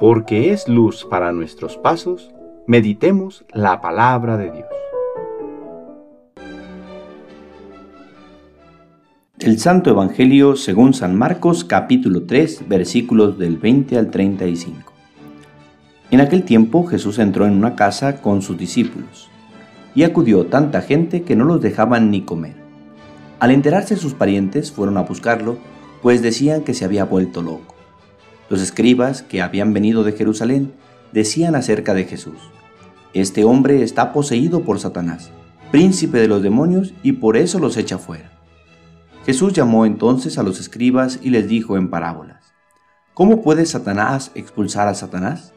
porque es luz para nuestros pasos, meditemos la palabra de Dios. El Santo Evangelio según San Marcos capítulo 3 versículos del 20 al 35. En aquel tiempo Jesús entró en una casa con sus discípulos, y acudió tanta gente que no los dejaban ni comer. Al enterarse sus parientes fueron a buscarlo, pues decían que se había vuelto loco. Los escribas que habían venido de Jerusalén decían acerca de Jesús, Este hombre está poseído por Satanás, príncipe de los demonios, y por eso los echa fuera. Jesús llamó entonces a los escribas y les dijo en parábolas, ¿Cómo puede Satanás expulsar a Satanás?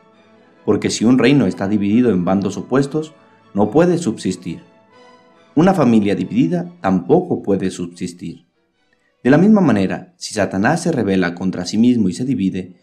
Porque si un reino está dividido en bandos opuestos, no puede subsistir. Una familia dividida tampoco puede subsistir. De la misma manera, si Satanás se revela contra sí mismo y se divide,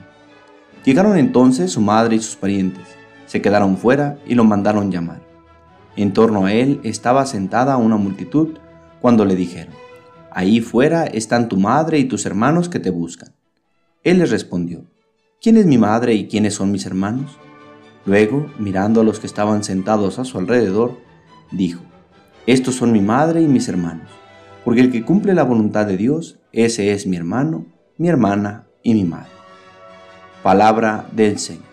Llegaron entonces su madre y sus parientes, se quedaron fuera y lo mandaron llamar. En torno a él estaba sentada una multitud cuando le dijeron, Ahí fuera están tu madre y tus hermanos que te buscan. Él les respondió, ¿quién es mi madre y quiénes son mis hermanos? Luego, mirando a los que estaban sentados a su alrededor, dijo, Estos son mi madre y mis hermanos, porque el que cumple la voluntad de Dios, ese es mi hermano, mi hermana y mi madre. Palabra del Señor.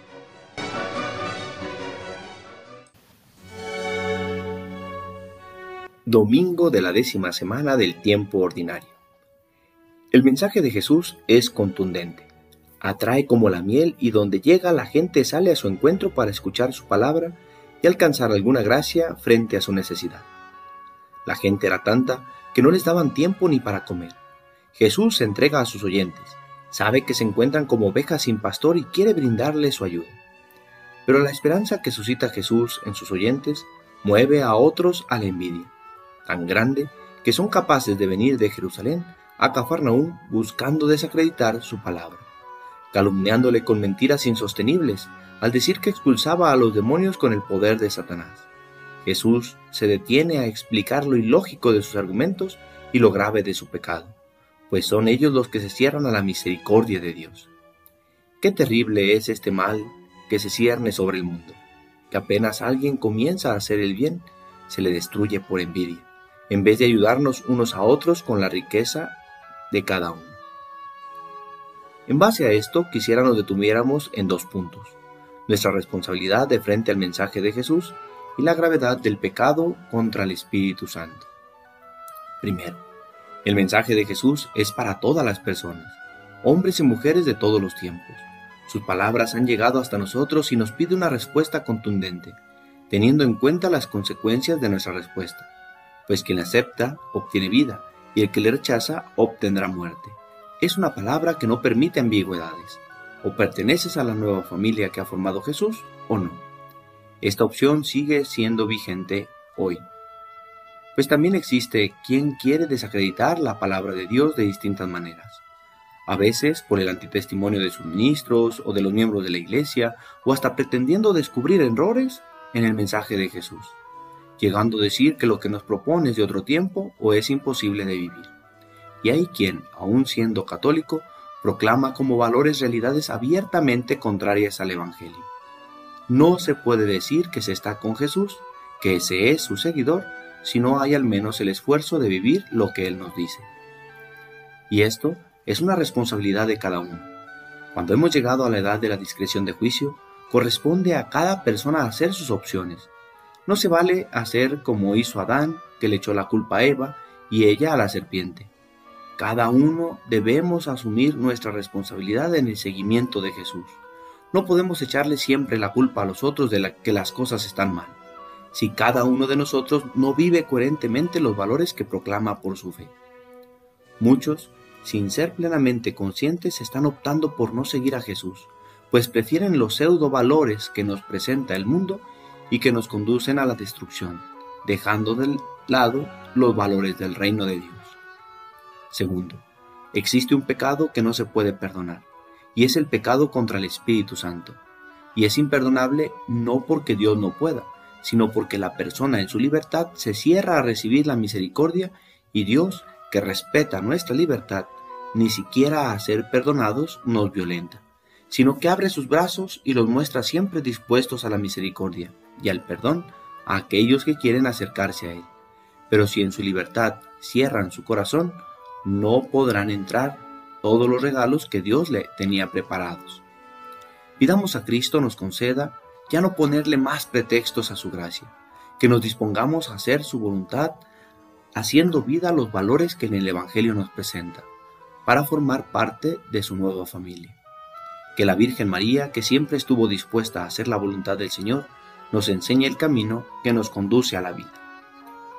Domingo de la décima semana del tiempo ordinario. El mensaje de Jesús es contundente. Atrae como la miel y donde llega la gente sale a su encuentro para escuchar su palabra y alcanzar alguna gracia frente a su necesidad. La gente era tanta que no les daban tiempo ni para comer. Jesús se entrega a sus oyentes Sabe que se encuentran como ovejas sin pastor y quiere brindarles su ayuda. Pero la esperanza que suscita Jesús en sus oyentes mueve a otros a la envidia, tan grande que son capaces de venir de Jerusalén a Cafarnaúm buscando desacreditar su palabra, calumniándole con mentiras insostenibles al decir que expulsaba a los demonios con el poder de Satanás. Jesús se detiene a explicar lo ilógico de sus argumentos y lo grave de su pecado pues son ellos los que se cierran a la misericordia de Dios. Qué terrible es este mal que se cierne sobre el mundo, que apenas alguien comienza a hacer el bien, se le destruye por envidia, en vez de ayudarnos unos a otros con la riqueza de cada uno. En base a esto, quisiera nos detuviéramos en dos puntos, nuestra responsabilidad de frente al mensaje de Jesús y la gravedad del pecado contra el Espíritu Santo. Primero, el mensaje de Jesús es para todas las personas, hombres y mujeres de todos los tiempos. Sus palabras han llegado hasta nosotros y nos pide una respuesta contundente, teniendo en cuenta las consecuencias de nuestra respuesta, pues quien acepta obtiene vida y el que le rechaza obtendrá muerte. Es una palabra que no permite ambigüedades. O perteneces a la nueva familia que ha formado Jesús o no. Esta opción sigue siendo vigente hoy pues también existe quien quiere desacreditar la palabra de Dios de distintas maneras. A veces por el antitestimonio de sus ministros o de los miembros de la iglesia, o hasta pretendiendo descubrir errores en el mensaje de Jesús, llegando a decir que lo que nos propone es de otro tiempo o es imposible de vivir. Y hay quien, aun siendo católico, proclama como valores realidades abiertamente contrarias al Evangelio. No se puede decir que se está con Jesús, que ese es su seguidor, si no hay al menos el esfuerzo de vivir lo que Él nos dice. Y esto es una responsabilidad de cada uno. Cuando hemos llegado a la edad de la discreción de juicio, corresponde a cada persona hacer sus opciones. No se vale hacer como hizo Adán, que le echó la culpa a Eva y ella a la serpiente. Cada uno debemos asumir nuestra responsabilidad en el seguimiento de Jesús. No podemos echarle siempre la culpa a los otros de que las cosas están mal si cada uno de nosotros no vive coherentemente los valores que proclama por su fe. Muchos, sin ser plenamente conscientes, están optando por no seguir a Jesús, pues prefieren los pseudo valores que nos presenta el mundo y que nos conducen a la destrucción, dejando de lado los valores del reino de Dios. Segundo, existe un pecado que no se puede perdonar, y es el pecado contra el Espíritu Santo. Y es imperdonable no porque Dios no pueda, sino porque la persona en su libertad se cierra a recibir la misericordia y Dios, que respeta nuestra libertad, ni siquiera a ser perdonados nos violenta, sino que abre sus brazos y los muestra siempre dispuestos a la misericordia y al perdón a aquellos que quieren acercarse a Él. Pero si en su libertad cierran su corazón, no podrán entrar todos los regalos que Dios le tenía preparados. Pidamos a Cristo nos conceda ya no ponerle más pretextos a su gracia, que nos dispongamos a hacer su voluntad, haciendo vida a los valores que en el Evangelio nos presenta, para formar parte de su nueva familia. Que la Virgen María, que siempre estuvo dispuesta a hacer la voluntad del Señor, nos enseñe el camino que nos conduce a la vida.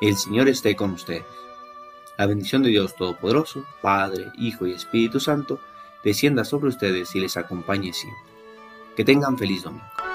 El Señor esté con ustedes. La bendición de Dios Todopoderoso, Padre, Hijo y Espíritu Santo, descienda sobre ustedes y les acompañe siempre. Que tengan feliz domingo.